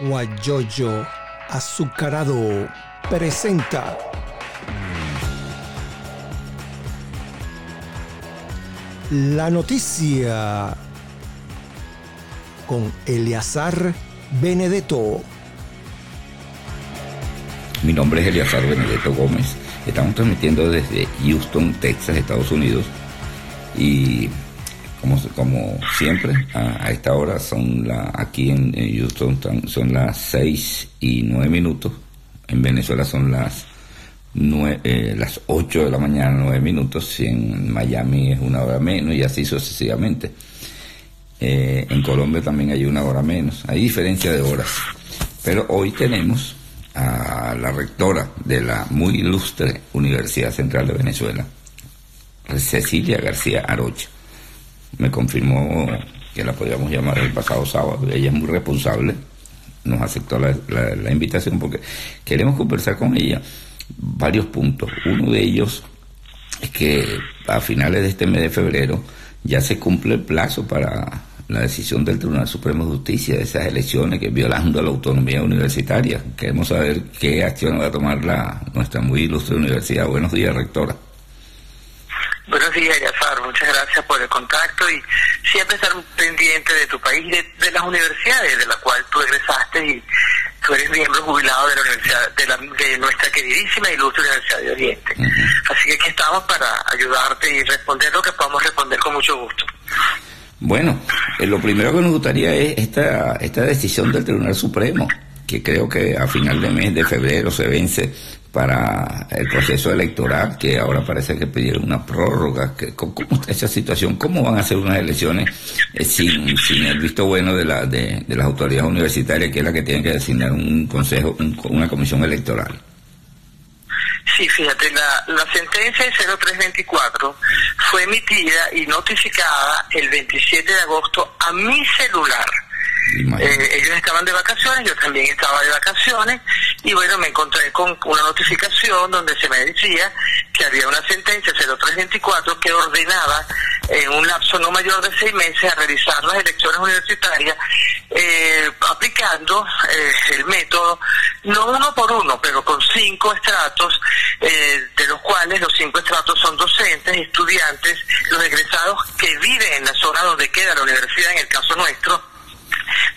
Guayoyo Azucarado presenta la noticia con Eleazar Benedetto. Mi nombre es Eleazar Benedetto Gómez. Estamos transmitiendo desde Houston, Texas, Estados Unidos. Y como, siempre, a, esta hora son la, aquí en, Houston son las 6 y 9 minutos. En Venezuela son las, eh, las 8 de la mañana, 9 minutos. Y en Miami es una hora menos y así sucesivamente. Eh, en Colombia también hay una hora menos. Hay diferencia de horas. Pero hoy tenemos a la rectora de la muy ilustre Universidad Central de Venezuela, Cecilia García Arocha. Me confirmó que la podíamos llamar el pasado sábado. Ella es muy responsable, nos aceptó la, la invitación porque queremos conversar con ella varios puntos. Uno de ellos es que a finales de este mes de febrero ya se cumple el plazo para la decisión del Tribunal Supremo de Justicia de esas elecciones que violando la autonomía universitaria. Queremos saber qué acción va a tomar la, nuestra muy ilustre universidad. Buenos días, rectora. Buenos días, Yafar. Muchas gracias por el contacto y siempre estar pendiente de tu país, de, de las universidades de la cual tú egresaste y tú eres miembro jubilado de la universidad, de, la, de nuestra queridísima e ilustre Universidad de Oriente. Así que aquí estamos para ayudarte y responder lo que podamos responder con mucho gusto. Bueno, eh, lo primero que nos gustaría es esta, esta decisión del Tribunal Supremo, que creo que a final de mes de febrero se vence para el proceso electoral, que ahora parece que pidieron una prórroga. ¿Cómo está esa situación? ¿Cómo van a hacer unas elecciones sin, sin el visto bueno de, la, de, las autoridades universitarias, que es la que tienen que designar un consejo, una comisión electoral? Sí, fíjate, la, la sentencia de 0324 fue emitida y notificada el 27 de agosto a mi celular. Eh, ellos estaban de vacaciones, yo también estaba de vacaciones y bueno, me encontré con una notificación donde se me decía que había una sentencia 0324 que ordenaba en un lapso no mayor de seis meses a realizar las elecciones universitarias eh, aplicando eh, el método, no uno por uno, pero con cinco estratos, de los cuales los cinco estratos son docentes, estudiantes, los egresados que viven en la zona donde queda la universidad, en el caso nuestro,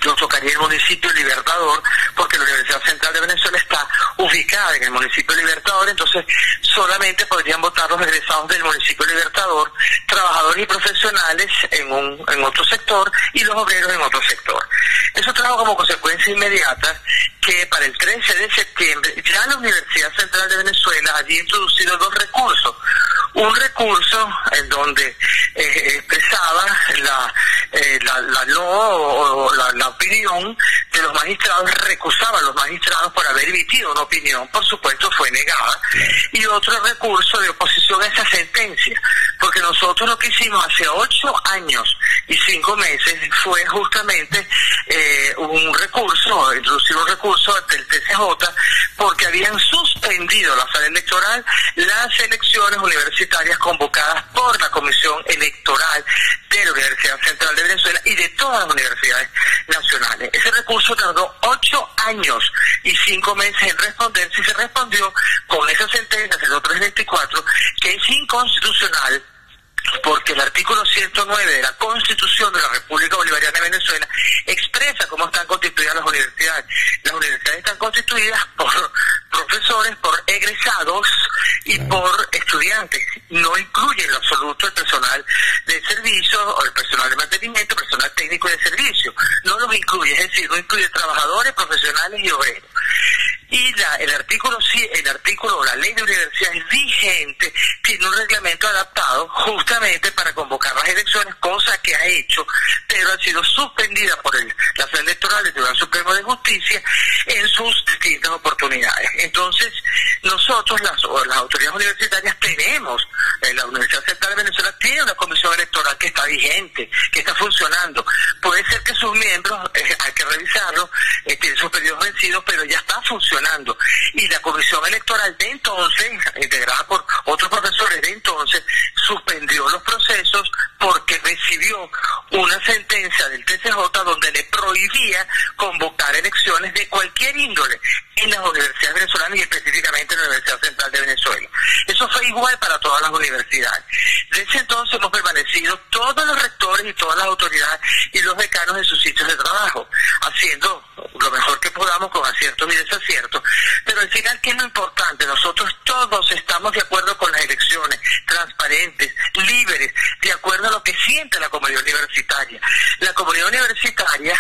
nos tocaría el municipio Libertador, porque la Universidad Central de Venezuela está ubicada en el municipio Libertador, entonces solamente podrían votar los egresados del municipio Libertador, trabajadores y profesionales en, un, en otro sector y los obreros en otro sector. Eso trajo como consecuencia inmediata que para el 13 de septiembre ya la Universidad Central de Venezuela había introducido dos recursos. Un recurso en donde eh, expresaba la, eh, la, la, no o la, la, opinión de los magistrados, recusaba a los magistrados por haber emitido una opinión, por supuesto fue negada, y otro recurso de oposición a esa sentencia, porque nosotros lo que hicimos hace ocho años y cinco meses fue justamente eh, un recurso, introducir un recurso del TCJ, porque habían suspendido la sala electoral las elecciones universitarias convocadas por la Comisión Electoral de la Universidad Central de Venezuela y de todas las universidades nacionales. Ese recurso tardó ocho años y cinco meses en responderse y se respondió con esa sentencia 0324 que es inconstitucional porque el artículo 109 de la Constitución de la República Bolivariana de Venezuela expresa cómo están constituidas las universidades. Las universidades están constituidas por profesores, por egresados y por estudiantes. No incluye en absoluto el personal de servicio o el personal de mantenimiento, personal técnico de servicio. No los incluye, es decir, no incluye trabajadores, profesionales y obreros. Y la, el artículo el artículo, la ley de universidades vigente tiene un reglamento adaptado para convocar las elecciones, cosa que ha hecho, pero ha sido suspendida por el, la Sala Electoral del Tribunal Supremo de Justicia en sus distintas oportunidades. Entonces, nosotros, las, las autoridades universitarias, tenemos, eh, la Universidad Central de Venezuela tiene una comisión electoral que está vigente, que está funcionando. Puede ser que sus miembros, eh, hay que revisarlo, eh, tienen sus periodos vencidos, pero ya está funcionando. Y la comisión electoral de entonces, integrada por otros profesores de entonces, suspendió los procesos porque recibió una sentencia del TCJ donde le prohibía convocar elecciones de cualquier índole en las universidades venezolanas y específicamente en la Universidad Central de Venezuela. Eso fue igual para todas las universidades. Desde entonces hemos permanecido todos los rectores y todas las autoridades y los decanos en sus sitios de trabajo, haciendo lo mejor que podamos con aciertos y desaciertos. Pero al final, ¿qué es lo importante? Nosotros todos estamos de acuerdo con las elecciones, transparentes, libres, de acuerdo a lo que siente la comunidad universitaria. La comunidad universitaria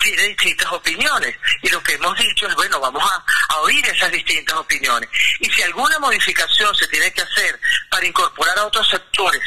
tiene distintas opiniones y lo que hemos dicho es, bueno, vamos a, a oír esas distintas opiniones. Y si alguna modificación se tiene que hacer para incorporar a otros sectores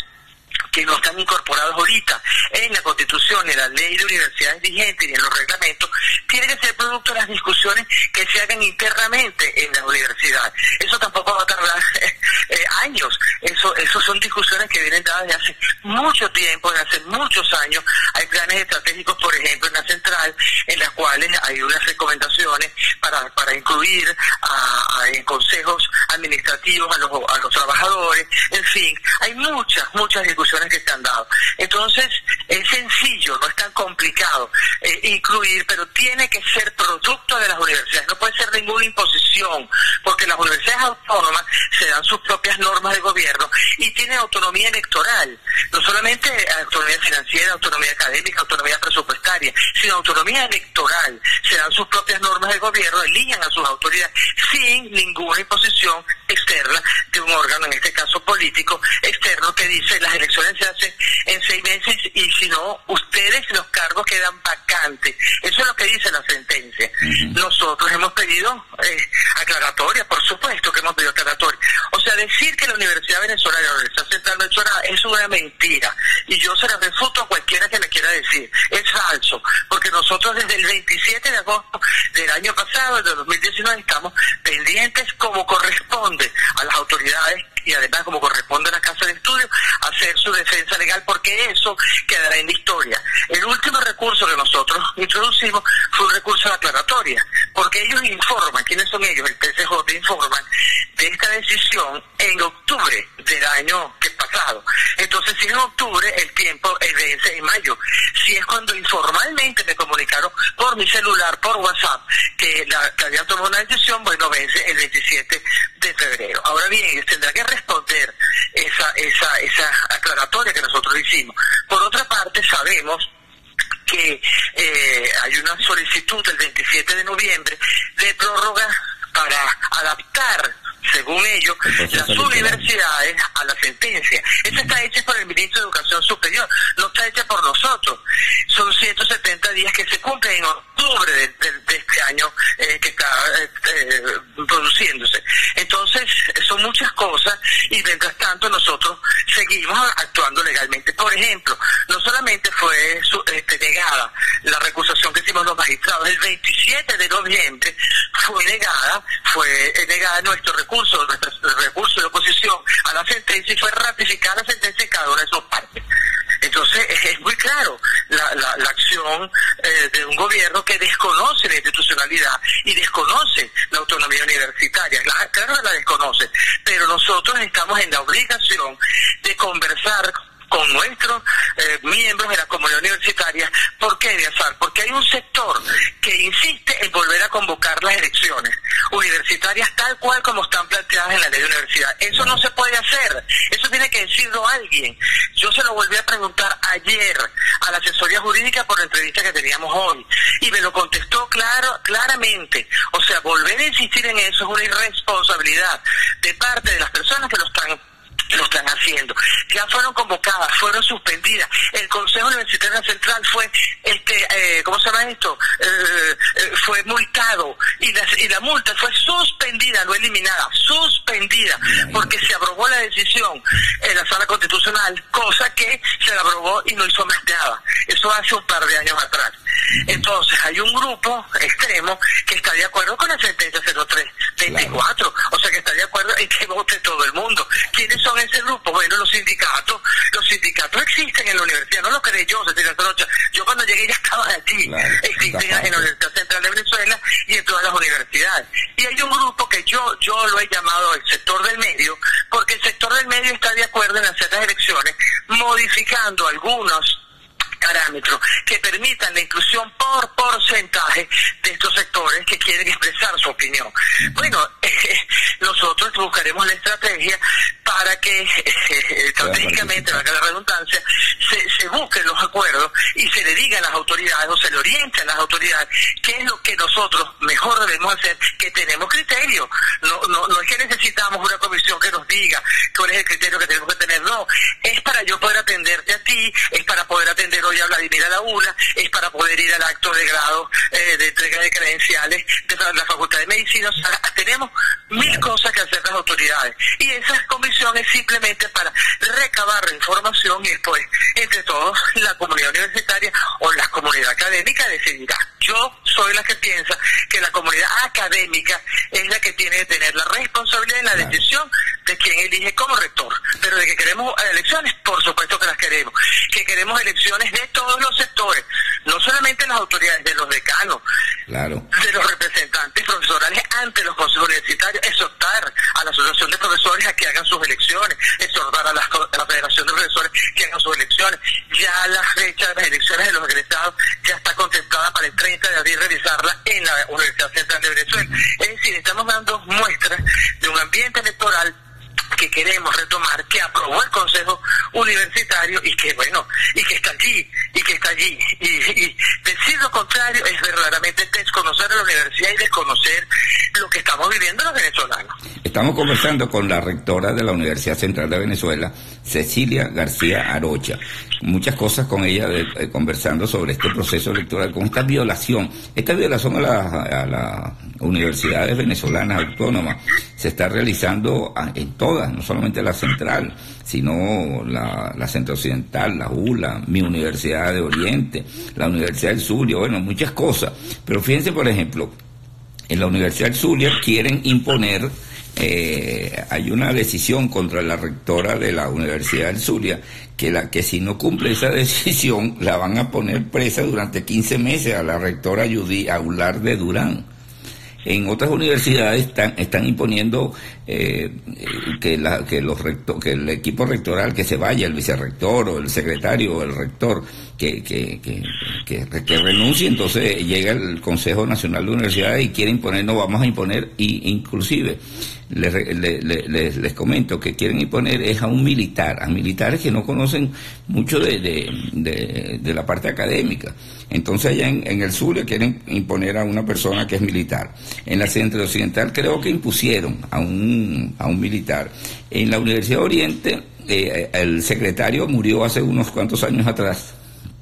que no están incorporados ahorita en la Constitución, en la ley de universidades vigente y en los reglamentos, tiene que ser producto de las discusiones que se hagan internamente en la universidad. Eso tampoco va a tardar eh, años. Eso, eso son discusiones que vienen dadas desde hace mucho tiempo, desde hace muchos años. Hay planes estratégicos, por ejemplo, en la central, en las cuales hay unas recomendaciones para, para incluir a, en consejos administrativos a los, a los trabajadores. En fin, hay muchas, muchas discusiones que se han dado. Entonces, es sencillo, no es tan complicado eh, incluir, pero tiene que ser producto de las universidades, no puede ser ninguna imposición, porque las universidades autónomas se dan sus propias normas de gobierno y tienen autonomía electoral, no solamente autonomía financiera, autonomía académica, autonomía presupuestaria, sino autonomía electoral, se dan sus propias normas de gobierno, eligen a sus autoridades sin ninguna imposición externa de un órgano, en este caso político, externo que dice las elecciones se hacen en seis meses y si no, ustedes los cargos quedan vacantes. Eso es lo que dice la sentencia. Nosotros hemos pedido eh, aclaratoria, por supuesto que hemos pedido aclaratoria. O sea, decir que la Universidad Venezolana, la Universidad Central Venezolana es una mentira. Y yo se la refuto a cualquiera que me quiera decir. Es falso, porque nosotros desde el 27 de agosto del año pasado, de 2019, estamos pendientes como corresponde a las autoridades y además como corresponde a la Casa de Estudios, hacer su defensa legal porque eso quedará en la historia. El último recurso que nosotros introducimos fue un recurso de aclaratoria, porque ellos informan, ¿quiénes son ellos? El TCJ informan de esta decisión en octubre del año que pasado. Entonces, si en octubre el tiempo es vence en mayo, si es cuando informalmente me comunicaron por mi celular, por WhatsApp, que, la, que habían tomado una decisión, bueno, vence el 27 de febrero. Ahora bien, ellos tendrán que responder esa, esa, esa aclaratoria que nosotros hicimos. Por otra parte, sabemos que eh, hay una solicitud el 27 de noviembre de prórroga para adaptar según ellos, las universidades a la sentencia. Esta está hecha por el ministro de Educación Superior, no está hecha por nosotros. Son 170 días que se cumplen en octubre de, seguimos actuando legalmente. Por ejemplo, no solamente fue este, negada la recusación que hicimos los magistrados, el 27 de noviembre fue negada, fue negada nuestro recurso, nuestro recurso de oposición a la sentencia y fue ratificada la sentencia en cada una de sus partes. Entonces es, muy claro la, la, acción eh, de un gobierno que desconoce la institucionalidad y desconoce la autonomía universitaria. claro que la desconoce, pero nosotros estamos en la obligación de conversar con nuestros eh, miembros de la comunidad universitaria. ¿Por qué, Díazar? Porque hay un sector que insiste en volver a convocar las elecciones universitarias tal cual como están planteadas en la ley de universidad. Eso no se puede hacer. Eso tiene que decirlo alguien. Yo se lo volví a preguntar ayer a la asesoría jurídica por la entrevista que teníamos hoy y me lo contestó claro, claramente. O sea, volver a insistir en eso es una irresponsabilidad de parte de las personas que lo están lo están haciendo. Ya fueron convocadas, fueron suspendidas. El Consejo Universitario Central fue, este, eh, ¿cómo se llama esto? Eh, eh, fue multado y la, y la multa fue suspendida, no eliminada, suspendida, porque se aprobó la decisión en la sala constitucional, cosa que se la aprobó y no hizo más nada. Eso hace un par de años atrás. Entonces, hay un grupo extremo que está de acuerdo con la sentencia 0324, o sea que está de acuerdo en que vote todo el mundo. ¿Quiénes son ese grupo? Bueno, los sindicatos. Los sindicatos existen en la universidad, no lo creé yo, Yo cuando llegué ya estaban aquí. existen en la Universidad Central de Venezuela y en todas las universidades. Y hay un grupo que yo, yo lo he llamado el sector del medio, porque el sector del medio está de acuerdo en hacer las elecciones, modificando algunos parámetros que permitan la inclusión por porcentaje de estos sectores que quieren expresar su opinión. Bueno, nosotros buscaremos la estrategia para que estratégicamente, valga la redundancia, se, se busquen los acuerdos y se le diga a las autoridades o se le oriente a las autoridades qué es lo que nosotros mejor debemos hacer, que tenemos criterio. No, no, no es que necesitamos una comisión que nos diga cuál es el criterio que tenemos que tener, no, es para yo poder atenderte a ti, es para poder atender hoy a Vladimir a la una, es para poder ir al acto de grado eh, de entrega de credenciales de la Facultad de Medicina. O sea, tenemos mil cosas que hacer las autoridades. Y esa comisión es simplemente para recabar la información y después, entre todos, la comunidad universitaria o la comunidad académica decidirá. Yo soy la que piensa que la comunidad académica es la que tiene que tener la responsabilidad en la decisión de quién elige como rector. Pero de que queremos elecciones, por supuesto que las queremos. Que queremos elecciones de todos los sectores, no solamente las autoridades, de los decanos, de los representantes profesorales ante los consejos universitarios, exhortar a la Asociación de Profesores a que hagan sus elecciones, exhortar a la, Federación de Profesores que hagan sus elecciones. Ya la fecha de las elecciones de los egresados ya está contemplada para el 30 de abril realizarla en la Universidad Central de Venezuela. Es decir, estamos dando muestras de un ambiente electoral que queremos retomar, que aprobó el Consejo Universitario y que, bueno, y que está allí, y que está allí. Y, es verdaderamente desconocer a la universidad y desconocer lo que estamos viviendo los venezolanos. Estamos conversando con la rectora de la Universidad Central de Venezuela, Cecilia García Arocha. Muchas cosas con ella eh, conversando sobre este proceso electoral, con esta violación, esta violación a las universidades venezolanas autónomas se está realizando en todas, no solamente la central, sino la, la centro occidental, la ULA, mi Universidad de Oriente, la Universidad del Zulia, bueno, muchas cosas. Pero fíjense, por ejemplo, en la Universidad del Zulia quieren imponer eh, hay una decisión contra la rectora de la Universidad del Zulia que la que si no cumple esa decisión la van a poner presa durante 15 meses a la rectora Judy Aular de Durán. En otras universidades están, imponiendo eh, que, los que el equipo rectoral que se vaya, el vicerrector o el secretario o el rector, que, que, que, que, renuncie, entonces llega el Consejo Nacional de Universidades y quiere imponer, no vamos a imponer, y inclusive les, les, les, comento que quieren imponer es a un militar, a militares que no conocen mucho de, de, de, la parte académica. Entonces allá en, en, el sur le quieren imponer a una persona que es militar. En la Centro Occidental creo que impusieron a un, a un militar. En la Universidad de Oriente eh, el secretario murió hace unos cuantos años atrás,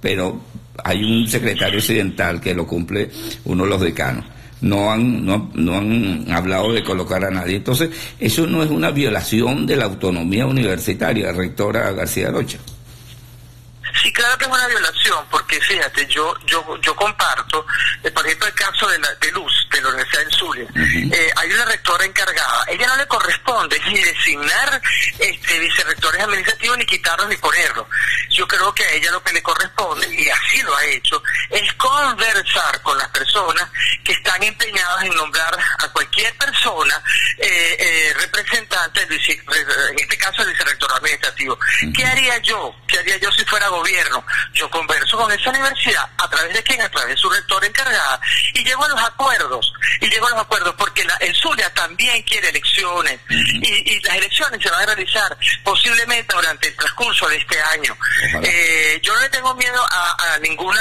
pero hay un secretario occidental que lo cumple uno de los decanos no han, no, no han hablado de colocar a nadie. Entonces, eso no es una violación de la autonomía universitaria, rectora García Rocha. Sí, claro que es una violación, porque fíjate, yo yo yo comparto, eh, por ejemplo, el caso de, la, de Luz, la Universidad del Zulia. Eh, hay una rectora encargada, ella no le corresponde ni designar este vicerrectores administrativos, ni quitarlos, ni ponerlos. Yo creo que a ella lo que le corresponde, y así lo ha hecho, es conversar con las personas que están empeñadas en nombrar a cualquier persona eh, representante, en este caso el vicerrector administrativo. ¿Qué haría yo? ¿Qué haría yo si fuera gobierno? Yo converso con esa universidad, ¿a través de quién? A través de su rector encargada, y llego a los acuerdos, y llego a los acuerdos porque la, el Zulia también quiere elecciones, y, las elecciones se van a realizar posiblemente durante el transcurso de este año. Eh, yo no le tengo miedo a, ningún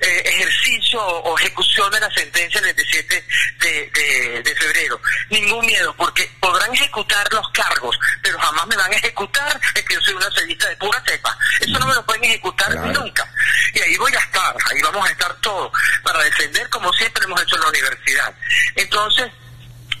eh, ejercicio o, ejecución de la sentencia del 27 de, de, febrero, ningún miedo, porque podrán ejecutar los cargos, pero jamás me van a ejecutar el que yo soy una sellista de pura cepa. Eso no me lo pueden ejecutar nunca. Y ahí voy a estar, ahí vamos a estar todos, para defender como siempre hemos hecho en la universidad. Entonces,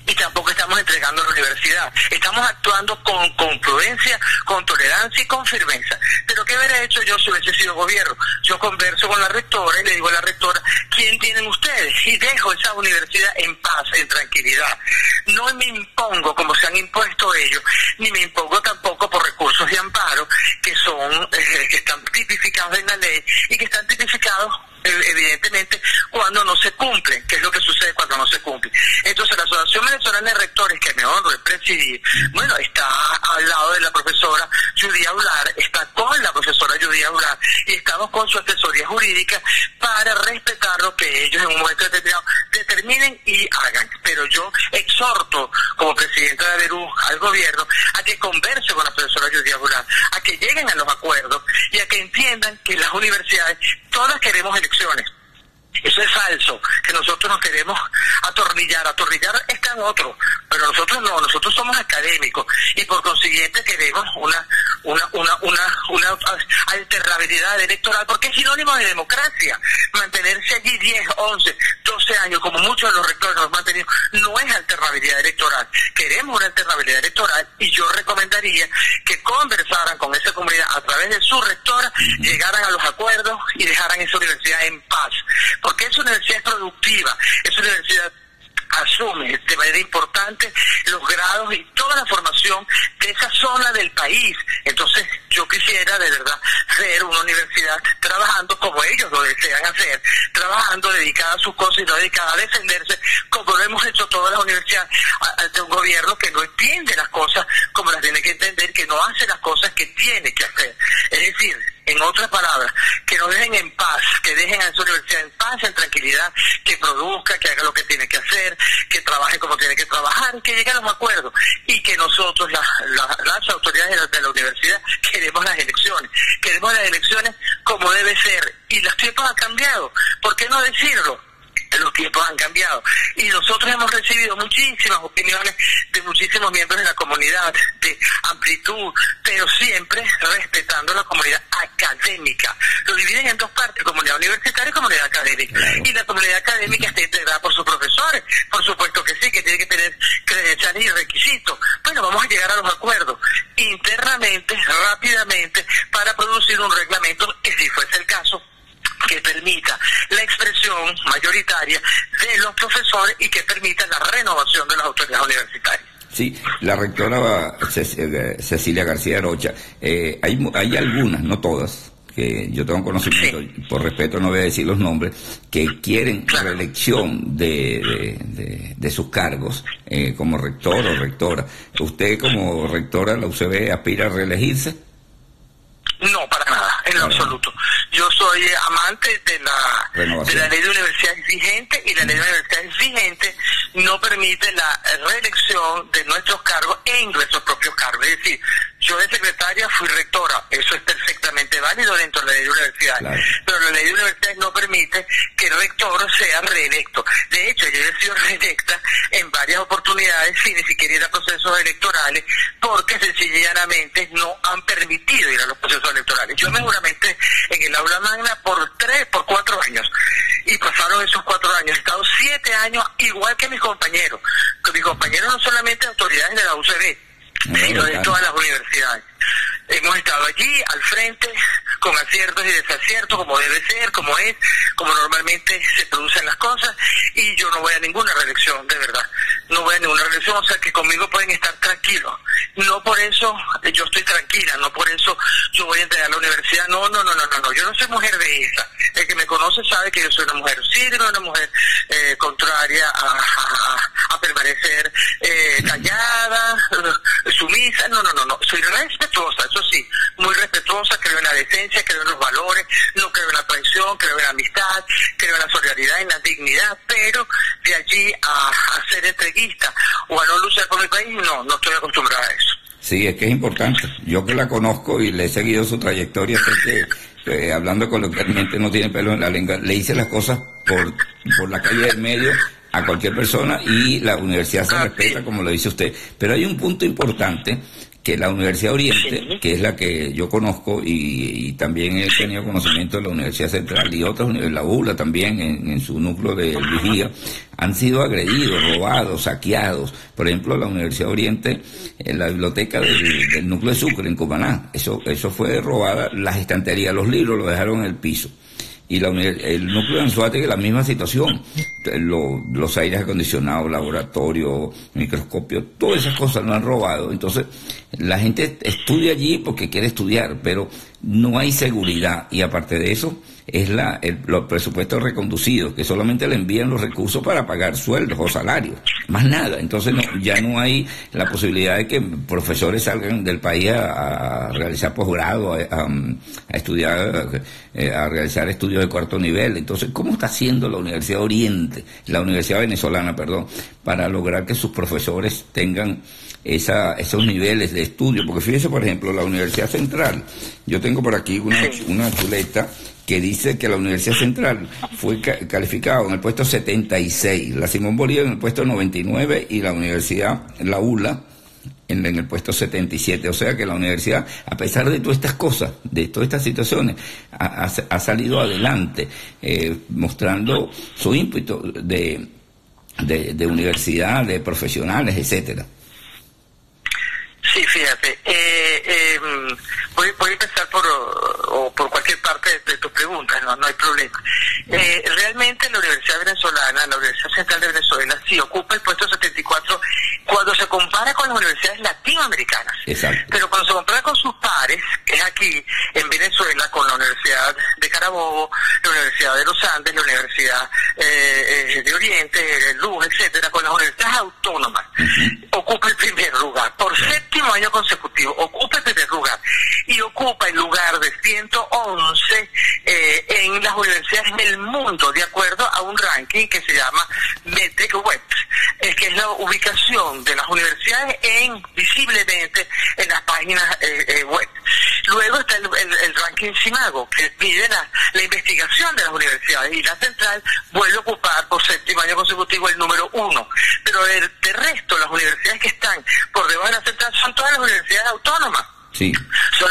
y tampoco estamos entregando a la universidad. Estamos actuando con confluencia, con tolerancia y con firmeza. Pero ¿qué hubiera hecho yo si hubiese sido gobierno? Yo converso con la rectora y le digo a la rectora, ¿quién tienen ustedes? Y dejo esa universidad en paz, en tranquilidad. No me impongo como se han impuesto ellos, ni me impongo tampoco por recursos de amparo que son, eh, que están tipificados en la ley y que están tipificados evidentemente cuando no se cumple, que es lo que sucede cuando no se cumple. Entonces la Asociación Venezolana de Rectores, que me honro de presidir, bueno, está al lado de la profesora Judy Aular, está con la profesora Judy Julián y estamos con su asesoría jurídica para respetar lo que ellos en un momento determinado determinen y hagan. Pero yo exhorto como presidente de Perú al gobierno a que converse con la profesora Judía Julián, a que lleguen a los acuerdos y a que entiendan que las universidades todas queremos elecciones elecciones. Eso es falso, que nosotros nos queremos atornillar. Atornillar está en otro, pero nosotros no, nosotros somos académicos y por consiguiente queremos una una una una, una alternabilidad electoral porque es sinónimo de democracia. Mantenerse allí 10, 11, 12 años, como muchos de los rectores nos han mantenido, no es alternabilidad electoral. Queremos una alternabilidad electoral y yo recomendaría que conversaran con esa comunidad a través de su rectora, llegaran a los acuerdos y dejaran esa universidad en paz porque esa universidad es productiva, esa universidad asume de manera importante los grados y toda la formación de esa zona del país. Entonces, yo quisiera de verdad ser una universidad trabajando como ellos lo desean hacer, trabajando dedicada a sus cosas y no dedicada a defenderse, como lo hemos hecho todas las universidades, ante un gobierno que no entiende las cosas como las tiene que entender, que no hace las cosas que tiene que hacer. Es decir, en otras palabras, que nos dejen en paz, que dejen a esa universidad en paz, en tranquilidad, que produzca, que haga lo que tiene que hacer, que trabaje como tiene que trabajar, que llegue a los acuerdos. Y que nosotros, las autoridades de la, universidad, queremos las elecciones, queremos las elecciones como debe ser. Y los tiempos han cambiado, ¿por qué no decirlo? Los tiempos han cambiado. Y nosotros hemos recibido muchísimas opiniones de muchísimos miembros de la comunidad, de amplitud, pero siempre respetando la comunidad académica. Lo dividen en dos partes, comunidad universitaria y comunidad académica. Y la comunidad académica está integrada por sus profesores, por supuesto que sí, que tiene que tener credenciales y requisitos. Bueno, vamos a llegar a los acuerdos internamente, rápidamente, para producir un reglamento que si fuese el caso, que permita la expresión mayoritaria de los profesores y que permita la renovación de las autoridades universitarias. Sí, la rectora eh, Cecilia García Rocha, eh, hay, hay algunas, no todas, que yo tengo conocimiento, por respeto no voy a decir los nombres, que quieren la reelección de, de, sus cargos eh, como rector o rectora. ¿Usted como rectora de la UCB aspira a reelegirse? No, para nada, en lo absoluto. Yo soy amante de la, de la ley de universidades vigente y la ley de universidades vigente no permite la reelección de nuestros cargos en nuestros propios cargos. Es decir, yo de secretaria fui rectora, eso es perfectamente válido dentro de la ley de universidades, pero la ley de universidades no permite que el rector sea reelecto. De hecho, yo he sido reelecta en varias oportunidades sin ni siquiera ir a procesos electorales porque sencillamente no han permitido ir a los procesos electorales. Yo me juramenté en el aula magna por tres, por cuatro años. Y pasaron esos cuatro años. He estado siete años igual que mis compañeros. Que mis compañeros no solamente autoridades de la UCB, de todas las universidades. Hemos estado allí al frente con aciertos y desaciertos, como debe ser, como es, como normalmente se producen las cosas, y yo no voy a ninguna reelección, de verdad. No voy a ninguna reelección, o sea que conmigo pueden estar tranquilos. No por eso yo estoy tranquila, no por eso yo voy a entregar la universidad. No, no, no, no, no, no. Yo no soy mujer de esa. El que me conoce sabe que yo soy una mujer no una mujer eh, contraria a, permanecer eh, callada, sumisa. No, no, no, no. Soy respetuosa eso sí, muy respetuosa, creo en la decencia, creo en los valores, no creo en la traición, creo en la amistad, creo en la solidaridad, en la dignidad, pero de allí a, ser entreguista o a no luchar por mi país, no, no estoy acostumbrada a eso. Sí, es que es importante. Yo que la conozco y le he seguido su trayectoria, sé que hablando coloquialmente no tiene pelo en la lengua, le hice las cosas por, por la calle del medio a cualquier persona y la universidad se ah, respeta como lo dice usted. Pero hay un punto importante que la Universidad Oriente, que es la que yo conozco y, también he tenido conocimiento de la Universidad Central y otras, la ULA también en, su núcleo de vigía, han sido agredidos, robados, saqueados. Por ejemplo, la Universidad Oriente, en la biblioteca del, núcleo de Sucre, en Cumaná, eso, eso fue robada, las estanterías, los libros lo dejaron en el piso y la, el núcleo de Anzuategui la misma situación. los aires acondicionados, laboratorio, microscopio, todas esas cosas lo han robado. Entonces, la gente estudia allí porque quiere estudiar, pero no hay seguridad y aparte de eso es la, el, los presupuestos reconducidos, que solamente le envían los recursos para pagar sueldos o salarios, más nada. Entonces no, ya no hay la posibilidad de que profesores salgan del país a, realizar posgrado, a, estudiar, eh, a realizar estudios de cuarto nivel. Entonces, ¿cómo está haciendo la Universidad Oriente, la Universidad Venezolana, perdón, para lograr que sus profesores tengan esa, esos niveles de estudio, porque fíjese, por ejemplo, la Universidad Central, yo tengo por aquí una, una chuleta que dice que la Universidad Central fue calificada en el puesto 76, la Simón Bolívar en el puesto 99 y la Universidad, la ULA, en, el puesto 77. O sea que la universidad, a pesar de todas estas cosas, de todas estas situaciones, ha, salido adelante, eh, mostrando su ímpetu de, de, de universidad, de profesionales, etcétera. Sí, fíjate, eh, eh, voy, voy, a empezar por, por cualquier parte de, tus preguntas, no, no hay problema. Eh, realmente la Universidad Venezolana, la Universidad Central de Venezuela, sí ocupa el puesto 74 cuando se compara con las universidades latinoamericanas. Exacto. Pero cuando se compara con sus pares, que es aquí en Venezuela, con la Universidad de Carabobo, la Universidad de los Andes, la Universidad eh, de Oriente, Luz, etcétera, con las universidades autónomas, ocupa el primer lugar. Por séptimo año consecutivo, ocupa el primer lugar. Y ocupa el lugar de 111 eh, en las universidades del mundo, de acuerdo a un ranking que se llama Metec Web, es que es la ubicación de las universidades en visiblemente en las páginas eh, eh, web. Luego está el, ranking Simago, que mide la, investigación de las universidades, y la central vuelve a ocupar por séptimo año consecutivo el número uno. Pero el, de resto, las universidades que están por debajo de la central son todas las universidades autónomas. Sí. Son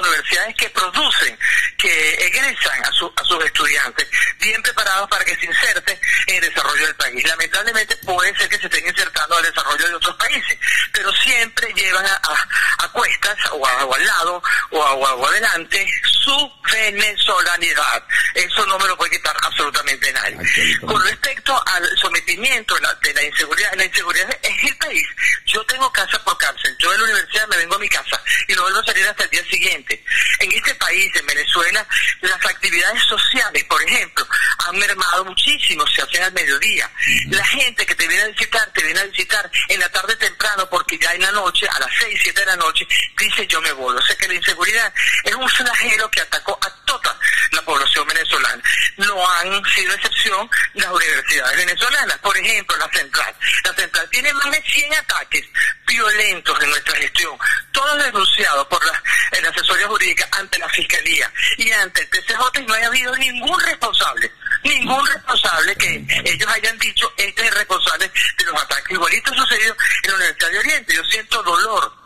universidades que producen, que egresan a, a sus estudiantes, bien preparados para que se inserten en el desarrollo del país. Lamentablemente puede ser que se estén insertando al desarrollo de otros países, pero siempre llevan a, cuestas o, al lado o, a, adelante su venezolanidad. Eso no me lo puede quitar absolutamente nadie. Con respecto al sometimiento de la, de la inseguridad, la inseguridad es el país. Yo tengo casa por cárcel. Yo de la universidad me vengo a mi casa y no vuelvo a salir hasta el día siguiente. En este país, en Venezuela, las actividades sociales, por ejemplo, han mermado muchísimo, se hacen al mediodía. La gente que te viene a visitar, te viene a visitar en la tarde temprano porque ya en la noche, a las 6, 7 de la noche, dice yo me voy. O sea que la inseguridad es un flagelo que atacó a toda la población venezolana. No han sido excepción las universidades venezolanas. Por ejemplo, la central. La central tiene más de 100 ataques violentos en nuestra gestión, todos denunciados por la, asesoría jurídica ante la Fiscalía y ante el TCJ y no haya habido ningún responsable, ningún responsable que ellos hayan dicho este es el responsable de los ataques. Igualito ha sucedido en la Universidad de Oriente. Yo siento dolor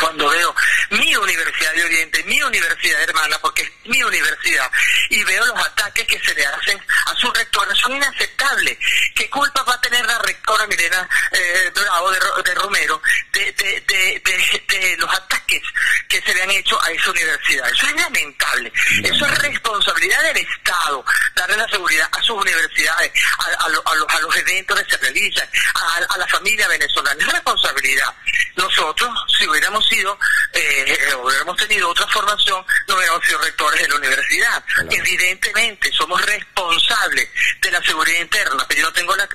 cuando veo mi Universidad de Oriente, mi universidad hermana, porque es mi universidad, y veo los ataques que se le hacen a su rectora, son inaceptables. ¿Qué culpa va a tener la rectora Milena eh, de, Romero de, de, los ataques que se le han hecho a esa universidad? Eso es lamentable. Eso es responsabilidad del Estado, darle la seguridad a sus universidades, a, los, a los, eventos que se realizan, a, a la familia venezolana. Es responsabilidad. Nosotros, si hubiéramos sido, eh, eh, hubiéramos tenido otra formación, no hubiéramos sido rectores de la universidad. Evidentemente, somos responsables de la seguridad interna, pero yo no tengo la,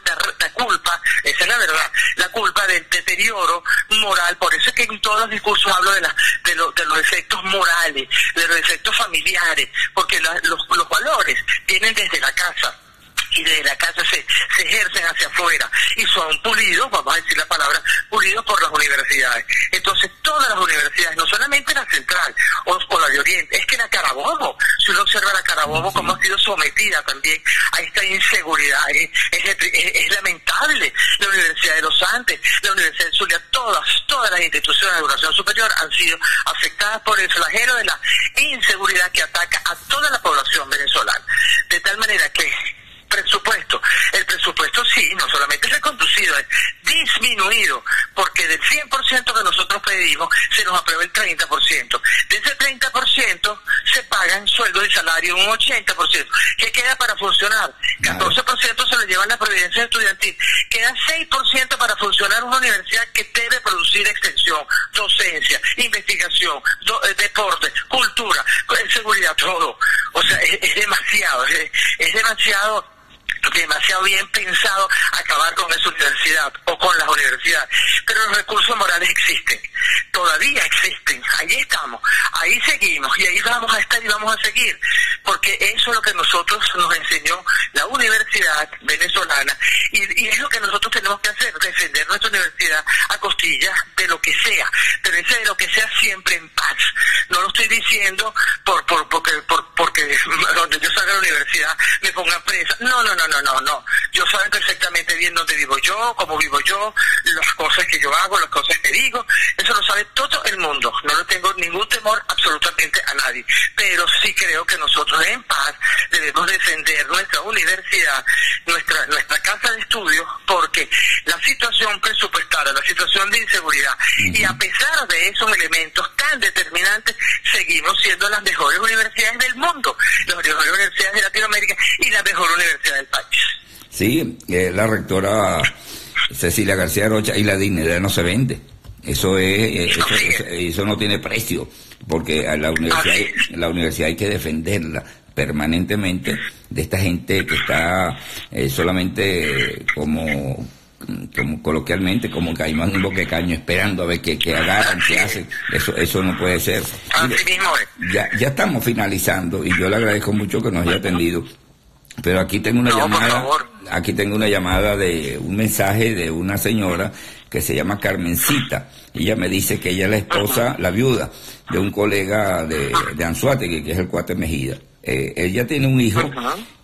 culpa, esa es la verdad, la culpa del deterioro moral. Por eso es que en todos los discursos hablo de, la, de, de los efectos morales, de los efectos familiares, porque los, los valores vienen desde la casa y desde la casa se, se ejercen hacia afuera y son pulidos, vamos a decir la palabra, pulidos por las universidades. Entonces, todas las universidades, no solamente la central o, la de Oriente, es que la Carabobo, si uno observa la Carabobo, como ha sido sometida también a esta inseguridad, es, es, lamentable. La Universidad de los Andes, la Universidad de Zulia, todas, todas las instituciones de educación superior han sido afectadas por el flagelo de la inseguridad que ataca a toda la población venezolana. De tal manera que presupuesto. El presupuesto sí, no solamente es reconducido, es disminuido porque del 100% que nosotros pedimos, se nos aprueba el 30%. De ese 30% se pagan sueldos y salario un 80%. ¿Qué queda para funcionar? 14% se lo lleva la previdencia estudiantil. Queda 6% para funcionar una universidad que debe producir extensión, docencia, investigación, eh, deporte, cultura, seguridad, todo. O sea, es, demasiado, es demasiado demasiado bien pensado acabar con esa universidad o con las universidades. Pero los recursos morales existen, todavía existen, ahí estamos, ahí seguimos y ahí vamos a estar y vamos a seguir, porque eso es lo que nosotros nos enseñó la universidad venezolana y, es lo que nosotros tenemos que hacer, defender nuestra universidad a costillas de lo que sea, pero ese de lo que sea siempre en paz. No lo estoy diciendo por, por, porque, por, porque donde yo salga de la universidad me pongan presa. No, no, no, no, no, no. Yo saben perfectamente bien dónde vivo yo, cómo vivo yo, las cosas que yo hago, las cosas que digo. Eso lo sabe todo el mundo. No le tengo ningún temor absolutamente a nadie. Pero sí creo que nosotros en paz debemos defender nuestra universidad, nuestra, nuestra casa de estudios, porque la situación presupuestaria, la situación de inseguridad, y a pesar de esos elementos tan determinantes, seguimos siendo las mejores universidades del mundo, las mejores universidades de Latinoamérica y la mejor universidad del país. Sí, eh, la rectora Cecilia García Rocha y la dignidad no se vende. Eso es, eso, no tiene precio, porque a la universidad, la universidad hay que defenderla permanentemente de esta gente que está eh, solamente como como coloquialmente como caimán un boquecaño esperando a ver qué, qué agarran, qué hacen, eso, eso no puede ser. ya, ya estamos finalizando y yo le agradezco mucho que nos haya atendido. Pero aquí tengo una llamada, aquí tengo una llamada de un mensaje de una señora que se llama Carmencita. Ella me dice que ella es la esposa, la viuda de un colega de, de Anzuate, que, es el cuate Mejida. Eh, ella tiene un hijo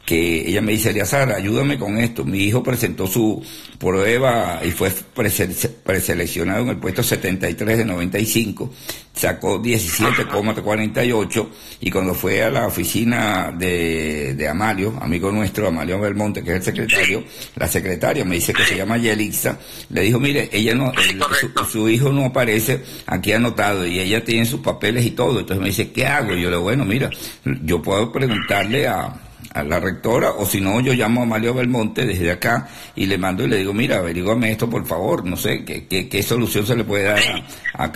que ella me dice, Eliazar, ayúdame con esto. Mi hijo presentó su prueba y fue preseleccionado en el puesto 73 de 95, sacó 17,48 y cuando fue a la oficina de, de, Amalio, amigo nuestro, Amalio Belmonte, que es el secretario, la secretaria me dice que se llama Yelixa, le dijo, mire, ella no, su, hijo no aparece aquí anotado y ella tiene sus papeles y todo. Entonces me dice, ¿qué hago? Y yo le digo, bueno, mira, yo puedo preguntarle a a la rectora, o si no, yo llamo a Mario Belmonte desde acá y le mando y le digo, mira, averígame esto por favor, no sé, ¿qué, qué, solución se le puede dar a?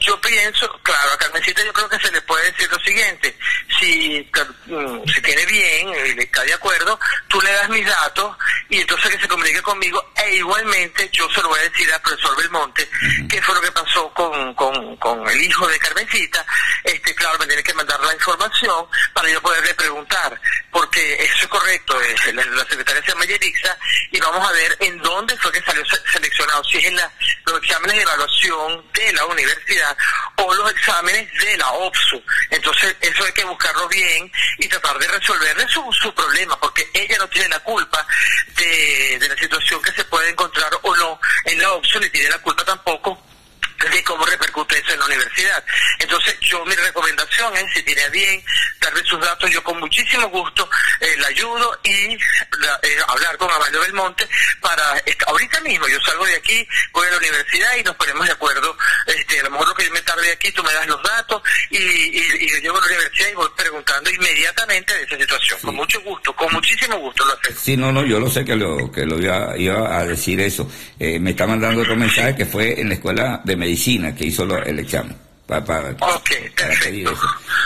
Yo, pienso, claro, a Carmencita yo creo que se le puede decir lo siguiente, si mm, se tiene bien y está de acuerdo, tú le das mis datos y entonces que se comunique conmigo e igualmente yo se lo voy a decir al profesor Belmonte qué fue lo que pasó con, con, con el hijo de Carmencita, este claro, me tiene que mandar la información para yo poderle preguntar porque eso es correcto, la, secretaria se llama Yerixa, y vamos a ver en dónde fue que salió seleccionado, si es en los exámenes de evaluación de la universidad o los exámenes de la OPSU. Entonces, eso hay que buscarlo bien y tratar de resolverle su, su problema, porque ella no tiene la culpa de, de la situación que se puede encontrar o no en la OPSU, ni tiene la culpa tampoco de cómo repercute eso en la universidad. Entonces, yo mi recomendación es, si tiene bien, darle sus datos, yo con muchísimo gusto eh, le ayudo y eh, hablar con Amalio Belmonte para, ahorita mismo yo salgo de aquí, voy a la universidad y nos ponemos de acuerdo, este, a lo mejor lo que yo me tarde aquí, tú me das los datos y, y, yo llevo a la universidad y voy preguntando inmediatamente de esa situación, con mucho gusto, con muchísimo gusto lo hacemos. Sí, no, no, yo lo sé que lo, que lo iba, iba a decir eso. Eh, me está mandando otro mensaje que fue en la escuela de medicina que hizo el examen. Para, ok, perfecto.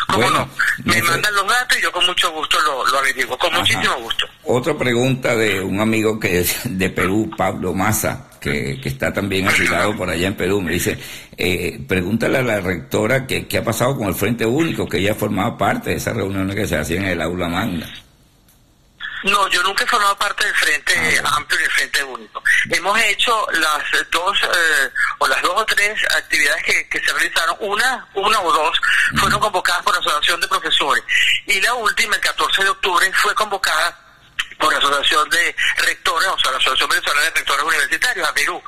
¿Cómo no? Me mandan los datos y yo con mucho gusto lo, lo averiguo, con muchísimo gusto. Otra pregunta de un amigo que es de Perú, Pablo Maza, que, que está también afiliado por allá en Perú, me dice, eh, pregúntale a la rectora qué ha pasado con el Frente Único, que ella formaba parte de esas reuniones que se hacían en el aula magna. No, yo nunca he formado parte del Frente ah, Amplio ni del Frente Único. Hemos hecho las dos eh, o las dos o tres actividades que, se realizaron, una, una o dos, fueron convocadas por la Asociación de Profesores. Y la última, el 14 de octubre, fue convocada por la Asociación de Rectores, o sea, la Asociación Venezolana de Rectores Universitarios, a Perú.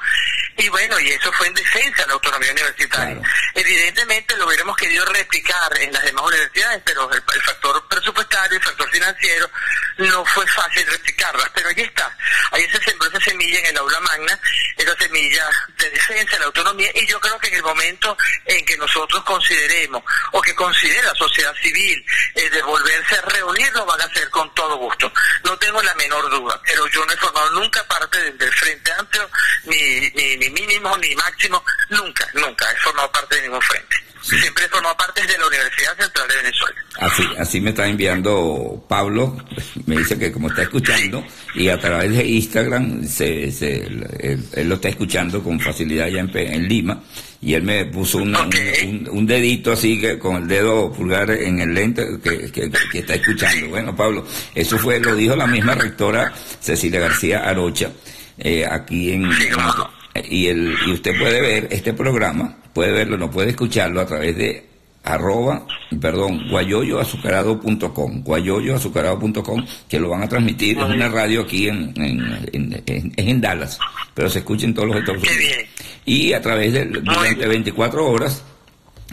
Y bueno, y eso fue en defensa de la autonomía universitaria. Evidentemente lo hubiéramos querido replicar en las demás universidades, pero el, el factor presupuestario el factor financiero, no fue fácil replicarlas, pero ahí está, ahí se sembró esa semilla en el aula magna, esa semilla de defensa de la autonomía, y yo creo que en el momento en que nosotros consideremos, o que considere la sociedad civil, eh, de volverse a reunir, lo van a hacer con todo gusto. No tengo la menor duda, pero yo no he formado nunca parte del, Frente Amplio, ni, ni, ni mínimo, ni máximo, nunca, nunca he formado parte de ningún frente. Siempre he formado parte de la Universidad Central de Venezuela. Así, así me está enviando Pablo, me dice que como está escuchando, y a través de Instagram, se, se él, lo está escuchando con facilidad ya en, Lima, y él me puso un, un, dedito así que con el dedo pulgar en el lente que, que, está escuchando. Bueno, Pablo, eso fue, lo dijo la misma rectora Cecilia García Arocha, eh, aquí en... y, el, y usted puede ver este programa, puede verlo, no puede escucharlo a través de arroba, perdón, guayoyoazucarado.com, guayoyoazucarado.com, que lo van a transmitir, es una radio aquí en, en, en, Dallas, pero se escucha en todos los Estados. Unidos. Y a través de, durante 24 horas,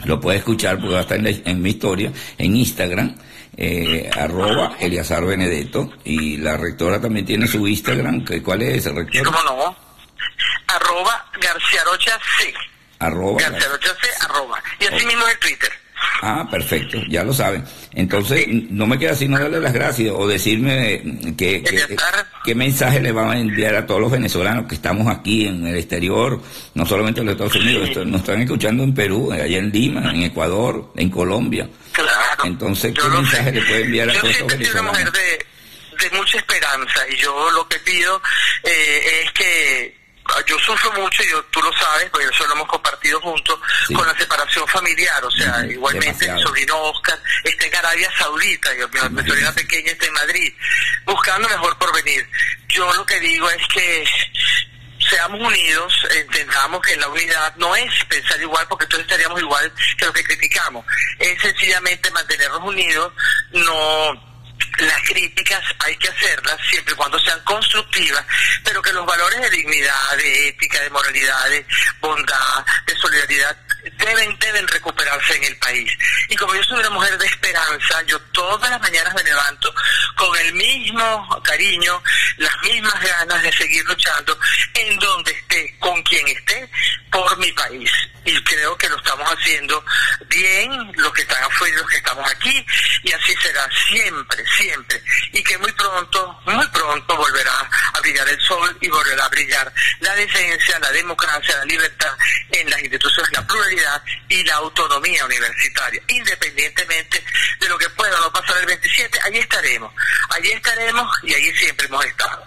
lo puede escuchar, porque va a estar en, mi historia, en Instagram, eh, arroba Eliazar Benedetto, y la rectora también tiene su Instagram, que, ¿cuál es el rector? ¿Cómo no? Arroba García Rocha C. Arroba. arroba. Y así mismo en Twitter. Ah, perfecto, ya lo saben. Entonces, no me queda sino darle las gracias o decirme que, qué mensaje le van a enviar a todos los venezolanos que estamos aquí en el exterior, no solamente en los Estados Unidos, nos están escuchando en Perú, allá en Lima, en Ecuador, en Colombia. Claro. Entonces, ¿qué mensaje le puede enviar a todos los venezolanos? Soy una mujer de, mucha esperanza y yo lo que pido eh, es que yo sufro mucho, yo, tú lo sabes, porque eso lo hemos compartido juntos, con la separación familiar. O sea, igualmente mi sobrino Oscar está en Arabia Saudita, y mi, sobrina pequeña está en Madrid, buscando mejor porvenir. Yo lo que digo es que seamos unidos, entendamos que la unidad no es pensar igual, porque entonces estaríamos igual que lo que criticamos. Es sencillamente mantenernos unidos, no las críticas hay que hacerlas siempre y cuando sean constructivas, pero que los valores de dignidad, de ética, de moralidad, de bondad, de solidaridad deben, deben recuperarse en el país. Y como yo soy una mujer de esperanza, yo todas las mañanas me levanto con el mismo cariño, las mismas ganas de seguir luchando en donde esté, con quien esté, por mi país. Y creo que lo estamos haciendo bien, los que están afuera y los que estamos aquí, siempre, siempre. Y que muy pronto, muy pronto volverá a brillar el sol y volverá a brillar la decencia, la democracia, la libertad en las instituciones, la pluralidad y la autonomía universitaria. Independientemente de lo que pueda no pasar el 27, allí estaremos. Allí estaremos y allí siempre hemos estado.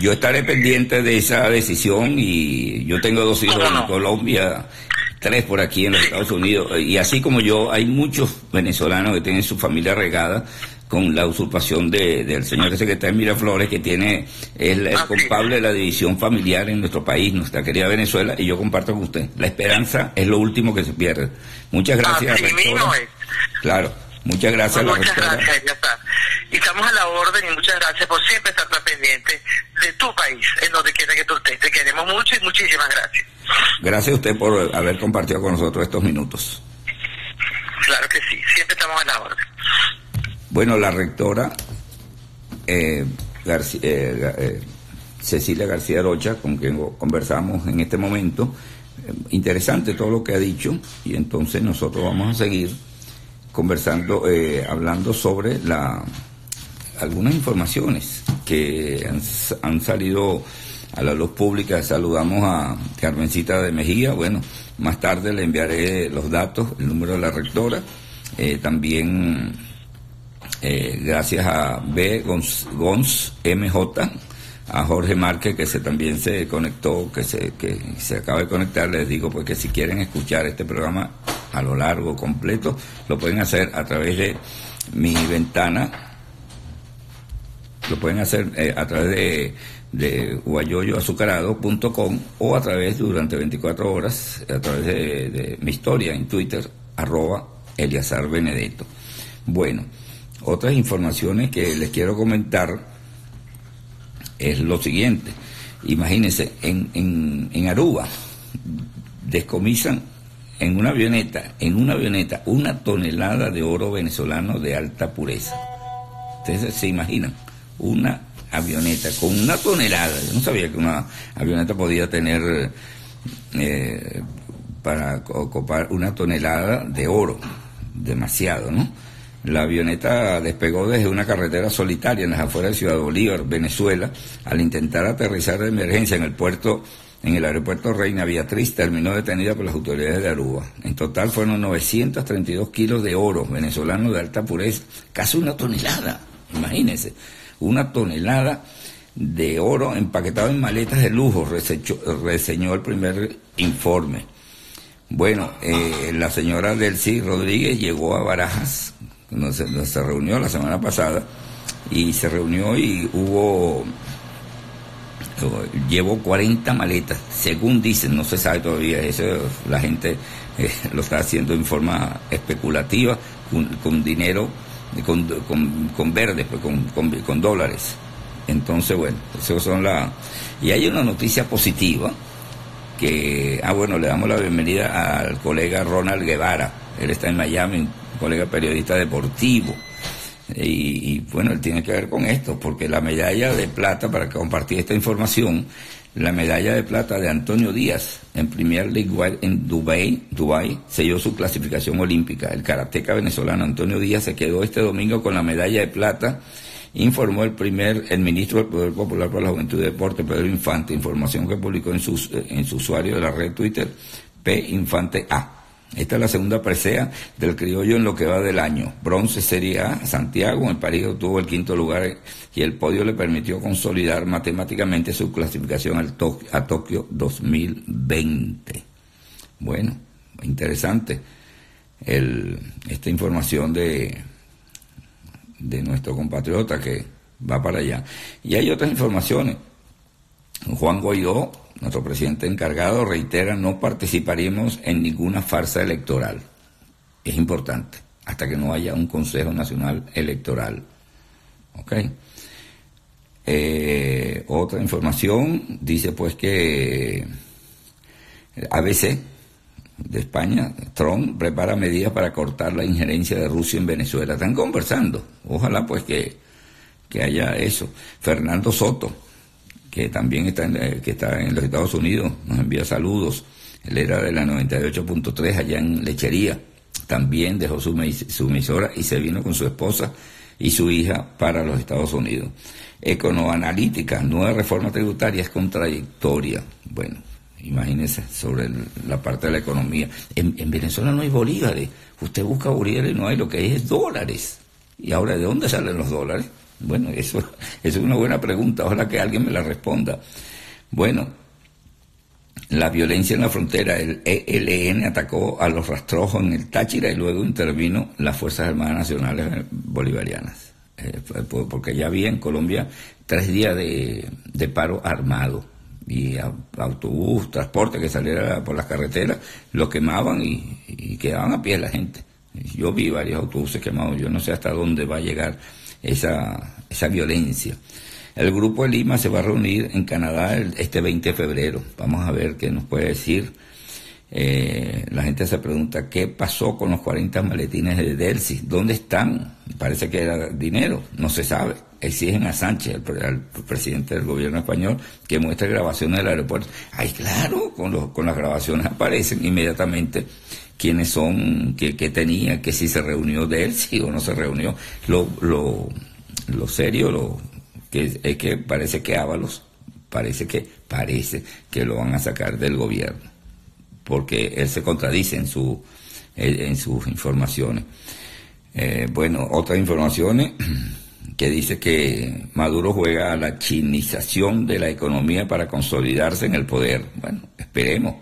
Yo estaré pendiente de esa decisión y yo tengo dos hijos en Colombia, tres por aquí en los Estados Unidos y así como yo hay muchos venezolanos que tienen su familia regada con la usurpación de, del señor secretario Miraflores, que tiene es el, ah, culpable de la división familiar en nuestro país, nuestra querida Venezuela, y yo comparto con usted. La esperanza es lo último que se pierde. Muchas gracias, Claro, muchas gracias. muchas gracias, ya está. Y estamos a la orden y muchas gracias por siempre estar pendiente de tu país, en donde quiera que tú estés. Te queremos mucho y muchísimas gracias. Gracias a usted por haber compartido con nosotros estos minutos. Claro que sí, siempre estamos a la orden. Bueno, la rectora eh, eh, eh, Cecilia García Rocha, con quien conversamos en este momento, interesante todo lo que ha dicho y entonces nosotros vamos a seguir conversando, hablando sobre la algunas informaciones que han, han, salido a la luz pública. Saludamos a Carmencita de Mejía. Bueno, más tarde le enviaré los datos, el número de la rectora. también eh, gracias a B. Gons, MJ, a Jorge Márquez que se también se conectó, que se, que se acaba de conectar, les digo porque si quieren escuchar este programa a lo largo, completo, lo pueden hacer a través de mi ventana, lo pueden hacer eh, a través de, de guayoyoazucarado.com o a través durante 24 horas, a través de, mi historia en Twitter, arroba Eliazar Benedetto. Bueno. Otras informaciones que les quiero comentar es lo siguiente. Imagínense, en, en, en Aruba descomisan en una avioneta, en una avioneta, una tonelada de oro venezolano de alta pureza. Ustedes se imaginan, una avioneta con una tonelada. Yo no sabía que una avioneta podía tener eh, para ocupar una tonelada de oro. Demasiado, ¿no? La avioneta despegó desde una carretera solitaria en las afueras de Ciudad Bolívar, Venezuela, al intentar aterrizar de emergencia en el puerto en el aeropuerto Reina Beatriz terminó detenida por las autoridades de Aruba. En total fueron 932 kilos de oro venezolano de alta pureza, casi una tonelada, imagínense, una tonelada de oro empaquetado en maletas de lujo, reseñó el primer informe. Bueno, eh, la señora Delcy Rodríguez llegó a Barajas, donde se reunió la semana pasada, y se reunió y hubo llevó 40 maletas, según dicen, no se sabe todavía, eso la gente eh, lo está haciendo en forma especulativa, con, dinero, con, con, con verdes, pues, con, con, dólares. Entonces, bueno, eso son la... Y hay una noticia positiva, que, ah, bueno, le damos la bienvenida al colega Ronald Guevara, él está en Miami, un colega periodista deportivo y, bueno, él tiene que ver con esto, porque la medalla de plata, para compartir esta información, la medalla de plata de Antonio Díaz en Premier League en Dubai, Dubai selló su clasificación olímpica. El karateca venezolano Antonio Díaz se quedó este domingo con la medalla de plata, informó el primer, el ministro del Poder Popular para la Juventud y Deporte, Pedro Infante, información que publicó en, sus, en su usuario de la red Twitter, P Infante A. Esta es la segunda presea del criollo en lo que va del año. Bronce sería Santiago, en París obtuvo el quinto lugar y el podio le permitió consolidar matemáticamente su clasificación a Tokio 2020. Bueno, interesante esta información de, de nuestro compatriota que va para allá. Y hay otras informaciones. Juan Guaidó nuestro presidente encargado reitera, no participaremos en ninguna farsa electoral. Es importante, hasta que no haya un Consejo Nacional Electoral. ¿Ok? Eh, otra información dice pues que ABC de España, Trump prepara medidas para cortar la injerencia de Rusia en Venezuela. Están conversando. Ojalá pues que, que haya eso. Fernando Soto, que también está en, eh, que está en los Estados Unidos, nos envía saludos. Él era de la 98.3 allá en Lechería. También dejó su, su emisora y se vino con su esposa y su hija para los Estados Unidos. Econoanalítica, nueva reforma tributaria es contradictoria. Bueno, imagínense sobre la parte de la economía. En, en, Venezuela no hay bolívares. Usted busca bolívares y no hay, lo que hay es dólares. ¿Y ahora de dónde salen los dólares? Bueno, eso, es una buena pregunta, ojalá que alguien me la responda. Bueno, la violencia en la frontera, el ELN atacó a los rastrojos en el Táchira y luego intervino las Fuerzas Armadas Nacionales Bolivarianas. Eh, porque ya había en Colombia tres días de, paro armado y autobús, transporte que saliera por las carreteras, lo quemaban y, y, quedaban a pie la gente. Yo vi varios autobuses quemados, yo no sé hasta dónde va a llegar esa, esa violencia. El grupo de Lima se va a reunir en Canadá este 20 de febrero. Vamos a ver qué nos puede decir. Eh, la gente se pregunta qué pasó con los 40 maletines de Delcy, ¿dónde están? Parece que era dinero, no se sabe. Exigen a Sánchez, el, presidente del gobierno español, que muestre grabaciones del aeropuerto. Ay, claro, con, con las grabaciones aparecen inmediatamente quiénes son, qué, tenía, que si se reunió de él, sí o no se reunió. Lo, lo, lo serio, lo que es que parece que Ábalos, parece que, parece que lo van a sacar del gobierno, porque él se contradice en su en sus informaciones. Eh, bueno, otras informaciones que dice que Maduro juega a la chinización de la economía para consolidarse en el poder. Bueno, esperemos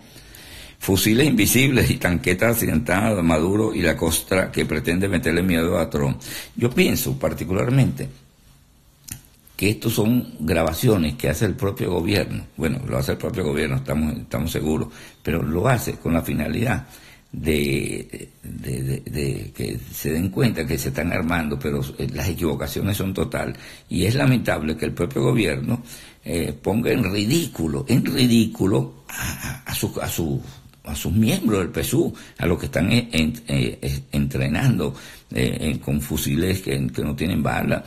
fusiles invisibles y tanquetas accidentadas de Maduro y la costra que pretende meterle miedo a Trump. Yo pienso particularmente que estos son grabaciones que hace el propio gobierno. Bueno, lo hace el propio gobierno, estamos, estamos seguros, pero lo hace con la finalidad de, de, que se den cuenta que se están armando, pero las equivocaciones son total. Y es lamentable que el propio gobierno eh, ponga en ridículo, en ridículo a, su, a, su, a sus miembros del PSU, a los que están eh, eh, entrenando eh, con fusiles que, no tienen bala.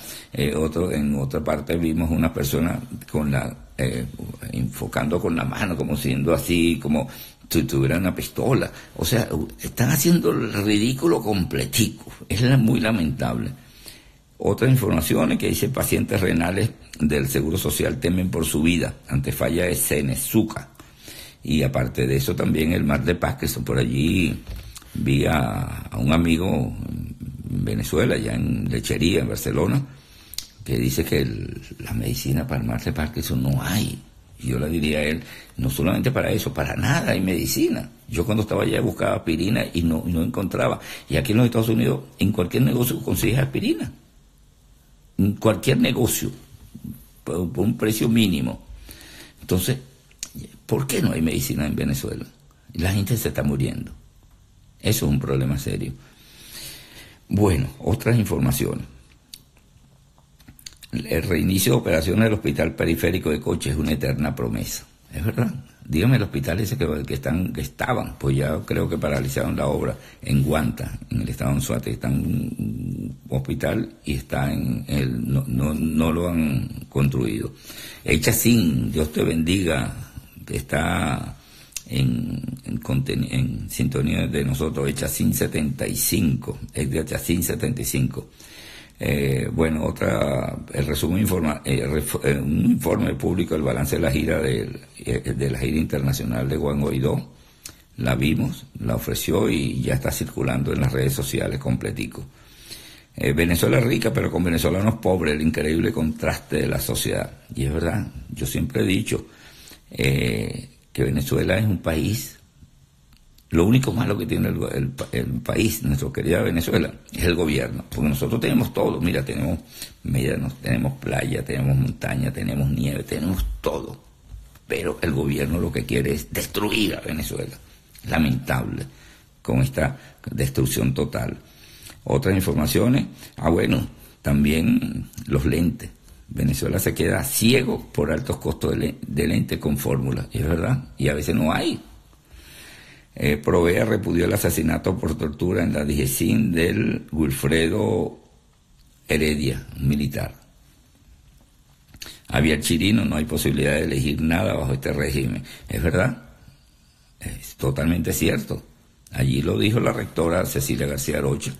otro, en otra parte vimos una persona con la enfocando con la mano, como siendo así, como si tuviera una pistola. O sea, están haciendo el ridículo completico. Es muy lamentable. Otras informaciones que dice pacientes renales del Seguro Social temen por su vida ante falla de Cenezuca. Y aparte de eso también el mar de Parkinson. Por allí vi a, un amigo en Venezuela, ya en Lechería, en Barcelona, que dice que la medicina para el mar de Parkinson no hay. Y yo le diría a él, no solamente para eso, para nada hay medicina. Yo cuando estaba allá buscaba aspirina y no, no encontraba. Y aquí en los Estados Unidos, en cualquier negocio consigues aspirina. En cualquier negocio, por un precio mínimo. Entonces, ¿Por qué no hay medicina en Venezuela? La gente se está muriendo. Eso es un problema serio. Bueno, otras informaciones. El reinicio de operaciones del Hospital Periférico de Coche es una eterna promesa. Es verdad. Dígame el hospital ese que, están, que estaban, pues ya creo que paralizaron la obra en Guanta, en el estado de Suate. Está un hospital y está en el, no, no, no lo han construido. Echa sin, Dios te bendiga, está en, en, sintonía de nosotros, Echacín 75, es de Echacín 75. Eh, bueno, otra, el resumen informa, eh, eh, un informe público del balance de la gira de la gira internacional de Juan Guaidó. La vimos, la ofreció y ya está circulando en las redes sociales completico. Venezuela es rica, pero con venezolanos pobres, el increíble contraste de la sociedad. Y es verdad, yo siempre he dicho, eh, que Venezuela es un país, lo único malo que tiene el, país, nuestro querida Venezuela, es el gobierno, porque nosotros tenemos todo, mira, tenemos medianos, tenemos playa, tenemos montaña, tenemos nieve, tenemos todo, pero el gobierno lo que quiere es destruir a Venezuela, lamentable, con esta destrucción total. Otras informaciones, ah bueno, también los lentes Venezuela se queda ciego por altos costos de, lente con fórmula, es verdad, y a veces no hay. Eh, Provea repudió el asesinato por tortura en la DGCIN del Wilfredo Heredia, militar. Había Chirino, no hay posibilidad de elegir nada bajo este régimen. Es verdad, es totalmente cierto. Allí lo dijo la rectora Cecilia García Rocha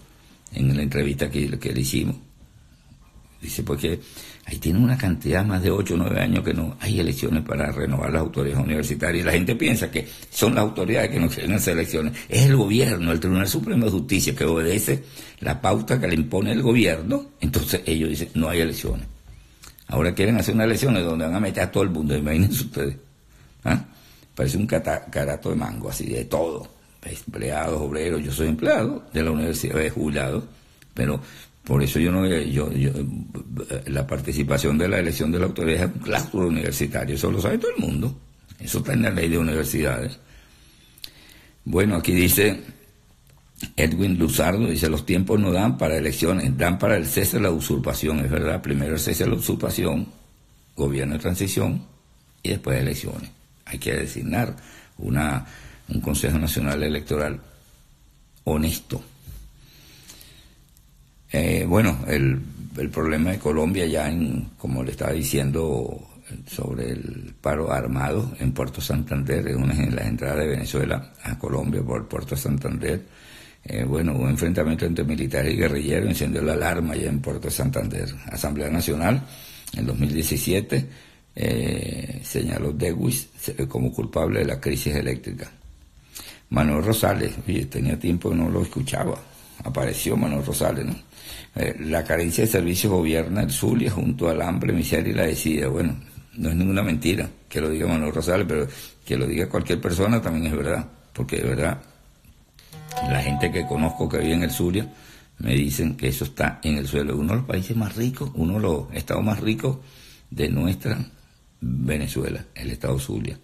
en la entrevista que, que le hicimos. Dice, porque Ahí tiene una cantidad, más de 8 o 9 años que no hay elecciones para renovar las autoridades universitarias. La gente piensa que son las autoridades que no quieren hacer elecciones. Es el gobierno, el Tribunal Supremo de Justicia, que obedece la pauta que le impone el gobierno. Entonces ellos dicen, no hay elecciones. Ahora quieren hacer unas elecciones donde van a meter a todo el mundo. Imagínense ustedes. ¿Ah? Parece un carato de mango, así de todo. Empleados, obreros. Yo soy empleado de la universidad, de jubilado. Pero por eso yo no yo, la participación de la elección de la autoridad es un claustro universitario, eso lo sabe todo el mundo. Eso está en la ley de universidades. Bueno, aquí dice Edwin Luzardo, dice, los tiempos no dan para elecciones, dan para el cese de la usurpación, es verdad, primero el cese de la usurpación, gobierno de transición y después elecciones. Hay que designar una, un Consejo Nacional Electoral honesto eh, bueno, el, problema de Colombia ya, en, como le estaba diciendo sobre el paro armado en Puerto Santander, es una de las entradas de Venezuela a Colombia por Puerto Santander. Eh, bueno, un enfrentamiento entre militares y guerrilleros, encendió la alarma ya en Puerto Santander. Asamblea Nacional, en 2017, eh, señaló Dewis como culpable de la crisis eléctrica. Manuel Rosales, oye, tenía tiempo que no lo escuchaba, apareció Manuel Rosales, ¿no? Eh, la carencia de servicios gobierna el Zulia junto al hambre, miseria y la desidia. Bueno, no es ninguna mentira que lo diga Manuel Rosales, pero que lo diga cualquier persona también es verdad, porque de verdad la gente que conozco que vive en el Zulia me dicen que eso está en el suelo. Uno de los países más ricos, uno de los estados más ricos de nuestra Venezuela, el estado Zulia.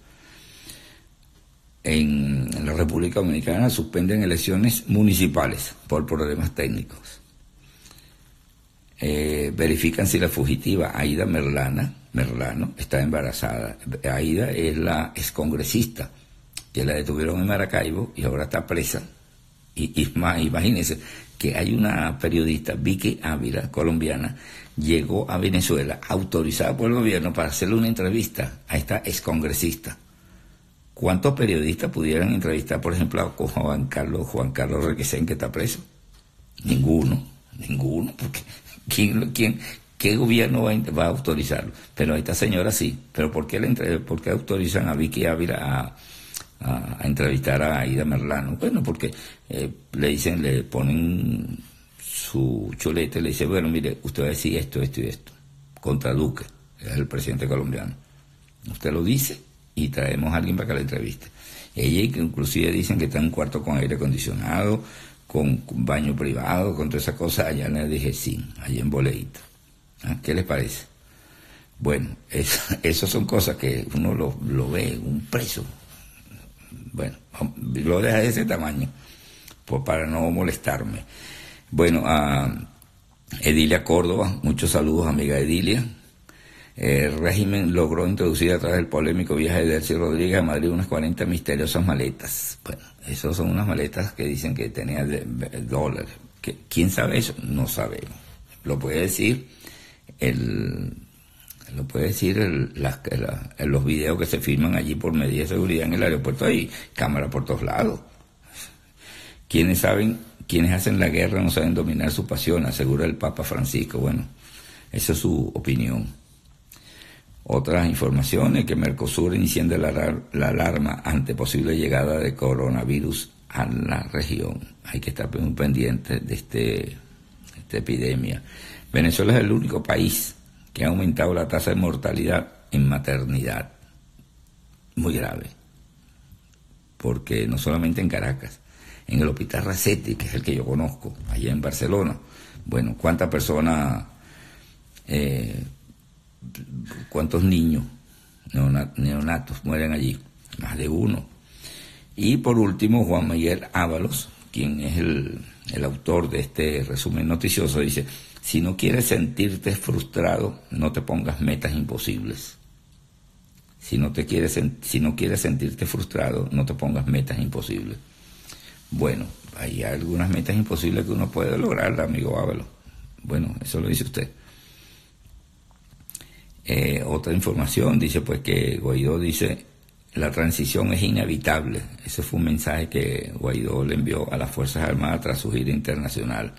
En la República Dominicana suspenden elecciones municipales por problemas técnicos. Eh, verifican si la fugitiva Aida Merlana, Merlano está embarazada. Aida es la excongresista que la detuvieron en Maracaibo y ahora está presa. Y, más, imagínense que hay una periodista, Vicky Ávila, colombiana, llegó a Venezuela autorizada por el gobierno para hacerle una entrevista a esta excongresista. ¿Cuántos periodistas pudieran entrevistar, por ejemplo, a Juan Carlos, Juan Carlos Requesén, que está preso? Ninguno, ninguno, porque ¿quién, quién, ¿qué gobierno va a, autorizarlo? Pero a esta señora sí, pero ¿por qué, le, por qué autorizan a Vicky Ávila a entrevistar a Aida Merlano. Bueno, porque eh, le dicen, le ponen su chulete, le dice, bueno, mire, usted va a decir esto, esto y esto, contra Duque, es el presidente colombiano. Usted lo dice y traemos a alguien para que la entreviste. Ella, inclusive dicen que está en un cuarto con aire acondicionado, con baño privado, con todas esas cosas, allá le dije sí, allá en Boleíta. ¿Ah? ¿Qué les parece? Bueno, eso, son cosas que uno lo, lo ve, un preso, bueno, lo deja de ese tamaño, pues para no molestarme. Bueno, a Edilia Córdoba, muchos saludos, amiga Edilia. El régimen logró introducir a través del polémico viaje de Delcy Rodríguez a Madrid unas 40 misteriosas maletas. Bueno, esas son unas maletas que dicen que tenía dólares. ¿Quién sabe eso? No sabemos. Lo puede decir el lo puede decir los videos que se filman allí por medida de seguridad en el aeropuerto, hay cámara por todos lados. Quienes saben, quienes hacen la guerra no saben dominar su pasión, asegura el Papa Francisco. Bueno, esa es su opinión. Otras informaciones, que Mercosur iniciando la, la alarma ante posible llegada de coronavirus a la región. Hay que estar muy pendientes de este, esta epidemia. Venezuela es el único país que ha aumentado la tasa de mortalidad en maternidad. Muy grave. Porque no solamente en Caracas, en el Hospital Racetti, que es el que yo conozco, allá en Barcelona. Bueno, ¿cuántas personas, eh, cuántos niños neonatos mueren allí? Más de uno. Y por último, Juan Miguel Ábalos, quien es el, autor de este resumen noticioso, dice, si no quieres sentirte frustrado, no te pongas metas imposibles. Si no, te quieres, si no quieres sentirte frustrado, no te pongas metas imposibles. Bueno, hay algunas metas imposibles que uno puede lograr, amigo Ávalo. Bueno, eso lo dice usted. Eh, otra información dice pues que Guaidó dice la transición es inevitable. Ese fue un mensaje que Guaidó le envió a las Fuerzas Armadas tras su gira internacional.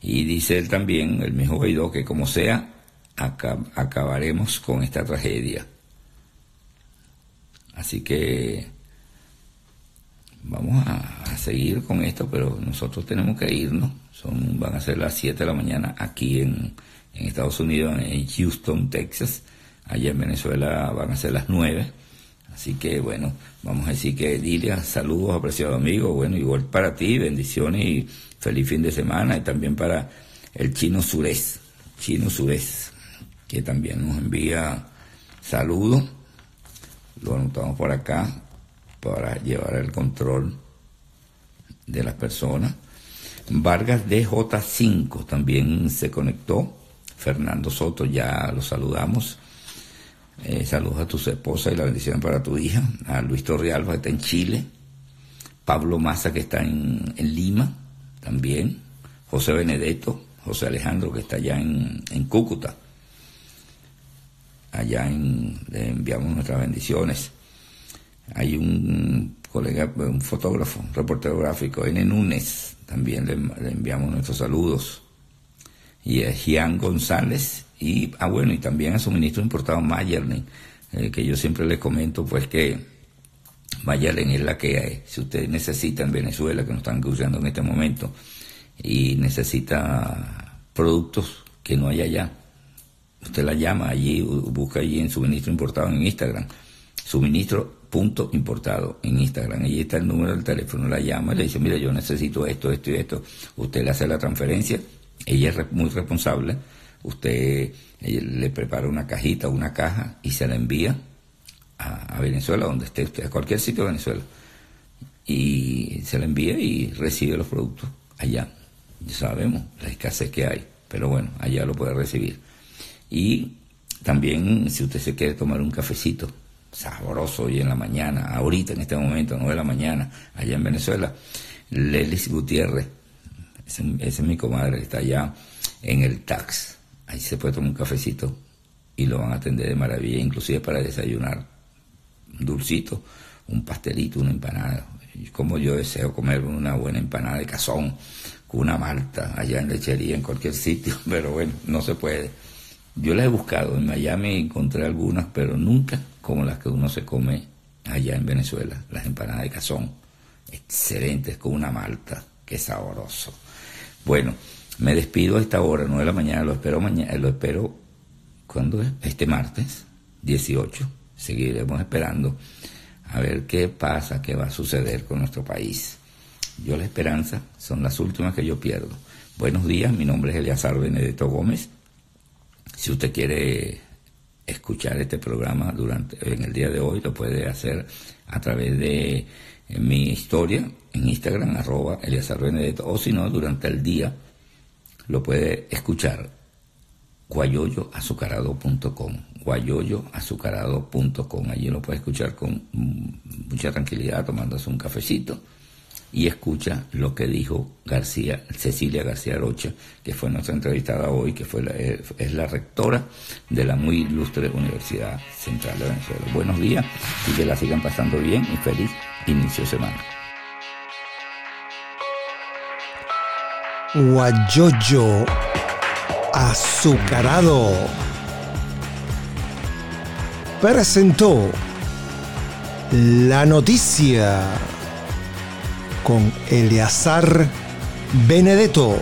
Y dice él también, el mismo Guaidó, que como sea, acabaremos con esta tragedia. Así que vamos a, seguir con esto, pero nosotros tenemos que irnos. Son, van a ser las 7 de la mañana aquí en, en Estados Unidos, en Houston, Texas. Allá en Venezuela van a ser las 9. Así que bueno, vamos a decir que Dilia, saludos, apreciado amigo. Bueno, igual para ti, bendiciones y feliz fin de semana y también para el chino surés, chino surés, que también nos envía saludos. Lo anotamos por acá para llevar el control de las personas. Vargas DJ5 también se conectó. Fernando Soto, ya lo saludamos. Eh, saludos a tu esposa y la bendición para tu hija. A Luis Torrealba, que está en Chile. Pablo Maza, que está en Lima también, José Benedetto, José Alejandro, que está allá en, Cúcuta. Allá en, le enviamos nuestras bendiciones. Hay un colega, un fotógrafo, un reportero gráfico, N. Núñez, también le, enviamos nuestros saludos. Y a Gian González, y, ah bueno, y también a su ministro importado Mayerlin, eh, que yo siempre le comento pues que Mayalen es la que hay. Si usted necesita en Venezuela, que nos están usando en este momento, y necesita productos que no hay allá, usted la llama allí, busca allí en suministro importado en Instagram, suministro punto importado en Instagram, allí está el número del teléfono, la llama y le dice, mira, yo necesito esto, esto y esto, usted le hace la transferencia, ella es muy responsable, usted le prepara una cajita, una caja y se la envía a, Venezuela, donde esté usted, a cualquier sitio de Venezuela, y se le envía y recibe los productos allá. Ya sabemos la escasez que hay, pero bueno, allá lo puede recibir. Y también, si usted se quiere tomar un cafecito, sabroso y en la mañana, ahorita en este momento, no de la mañana, allá en Venezuela, Lelis Gutiérrez, esa es mi comadre, está allá en el tax, ahí se puede tomar un cafecito y lo van a atender de maravilla, inclusive para desayunar, un dulcito, un pastelito, una empanada. Como yo deseo comer una buena empanada de cazón con una malta allá en lechería, en cualquier sitio, pero bueno, no se puede. Yo la he buscado, en Miami encontré algunas, pero nunca como las que uno se come allá en Venezuela, las empanadas de cazón, excelentes con una malta, qué sabroso. Bueno, me despido a esta hora, 9 de la mañana, lo espero mañana, lo espero cuando es este martes 18. Seguiremos esperando a ver qué pasa, qué va a suceder con nuestro país. Yo la esperanza son las últimas que yo pierdo. Buenos días, mi nombre es Eleazar Benedetto Gómez. Si usted quiere escuchar este programa durante en el día de hoy lo puede hacer a través de eh, mi historia en Instagram arroba Eliazar Benedetto o si no durante el día lo puede escuchar guayoyoazucarado.com guayoyoazucarado.com allí lo puede escuchar con mucha tranquilidad tomándose un cafecito y escucha lo que dijo García, Cecilia García Rocha, que fue nuestra entrevistada hoy, que fue eh, es la rectora de la muy ilustre Universidad Central de Venezuela. Buenos días y que la sigan pasando bien y feliz inicio semana. Guayoyo azucarado presentó la noticia con Eleazar Benedetto.